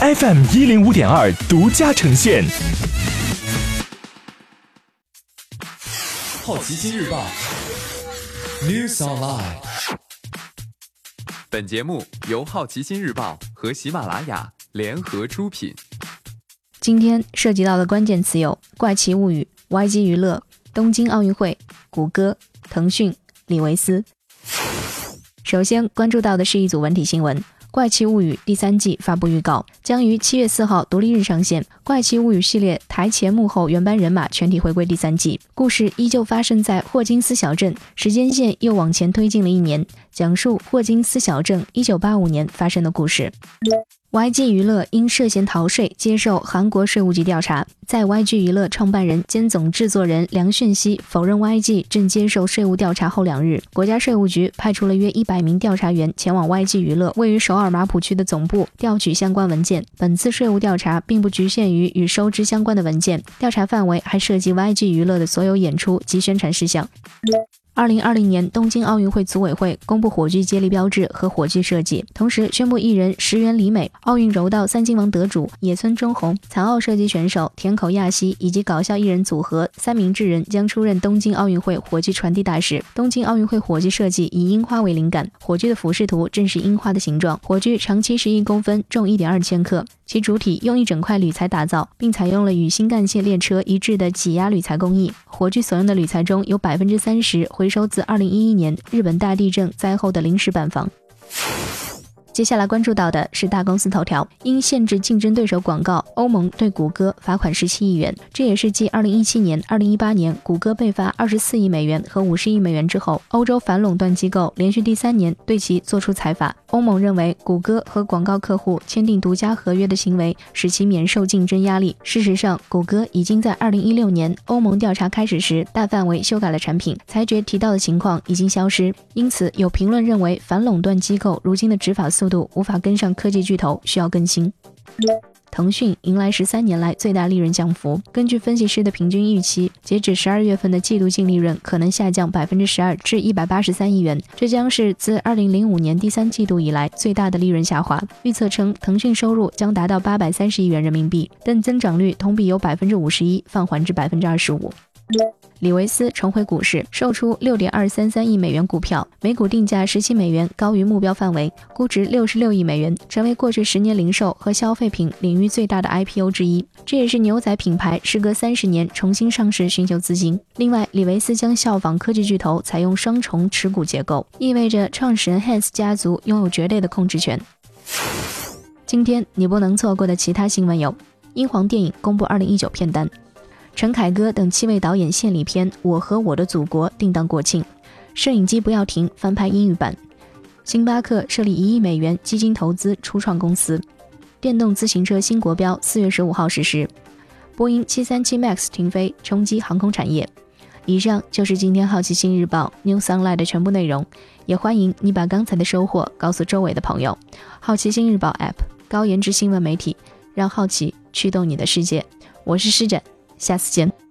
FM 一零五点二独家呈现。好奇心日报 News Online。本节目由好奇心日报和喜马拉雅联合出品。今天涉及到的关键词有《怪奇物语》、YG 娱乐、东京奥运会、谷歌、腾讯、李维斯。首先关注到的是一组文体新闻。《怪奇物语》第三季发布预告，将于七月四号独立日上线。《怪奇物语》系列台前幕后原班人马全体回归第三季，故事依旧发生在霍金斯小镇，时间线又往前推进了一年，讲述霍金斯小镇一九八五年发生的故事。YG 娱乐因涉嫌逃税接受韩国税务局调查，在 YG 娱乐创办人兼总制作人梁炫熙否认 YG 正接受税务调查后两日，国家税务局派出了约一百名调查员前往 YG 娱乐位于首尔马浦区的总部调取相关文件。本次税务调查并不局限于与收支相关的文件，调查范围还涉及 YG 娱乐的所有演出及宣传事项。二零二零年东京奥运会组委会公布火炬接力标志和火炬设计，同时宣布艺人石原里美、奥运柔道三金王得主野村真红、残奥射击选手田口亚希以及搞笑艺人组合三明治人将出任东京奥运会火炬传递大使。东京奥运会火炬设计以樱花为灵感，火炬的俯视图正是樱花的形状。火炬长七十一公分，重一点二千克。其主体用一整块铝材打造，并采用了与新干线列车一致的挤压铝材工艺。火炬所用的铝材中有百分之三十回收自二零一一年日本大地震灾后的临时板房。接下来关注到的是大公司头条，因限制竞争对手广告，欧盟对谷歌罚款十七亿元。这也是继二零一七年、二零一八年谷歌被罚二十四亿美元和五十亿美元之后，欧洲反垄断机构连续第三年对其作出裁罚。欧盟认为，谷歌和广告客户签订独家合约的行为使其免受竞争压力。事实上，谷歌已经在二零一六年欧盟调查开始时大范围修改了产品，裁决提到的情况已经消失。因此，有评论认为，反垄断机构如今的执法度无法跟上科技巨头，需要更新。腾讯迎来十三年来最大利润降幅。根据分析师的平均预期，截止十二月份的季度净利润可能下降百分之十二至一百八十三亿元，这将是自二零零五年第三季度以来最大的利润下滑。预测称，腾讯收入将达到八百三十亿元人民币，但增长率同比由百分之五十一放缓至百分之二十五。李维斯重回股市，售出六点二三三亿美元股票，每股定价十七美元，高于目标范围，估值六十六亿美元，成为过去十年零售和消费品领域最大的 IPO 之一。这也是牛仔品牌时隔三十年重新上市寻求资金。另外，李维斯将效仿科技巨头，采用双重持股结构，意味着创始人 Hans 家族拥有绝对的控制权。今天你不能错过的其他新闻有：英皇电影公布二零一九片单。陈凯歌等七位导演献礼片《我和我的祖国》定档国庆，摄影机不要停翻拍英语版。星巴克设立一亿美元基金投资初创公司。电动自行车新国标四月十五号实施。波音七三七 MAX 停飞冲击航空产业。以上就是今天好奇心日报 New Sunlight 的全部内容，也欢迎你把刚才的收获告诉周围的朋友。好奇心日报 App 高颜值新闻媒体，让好奇驱动你的世界。我是施展。下次见。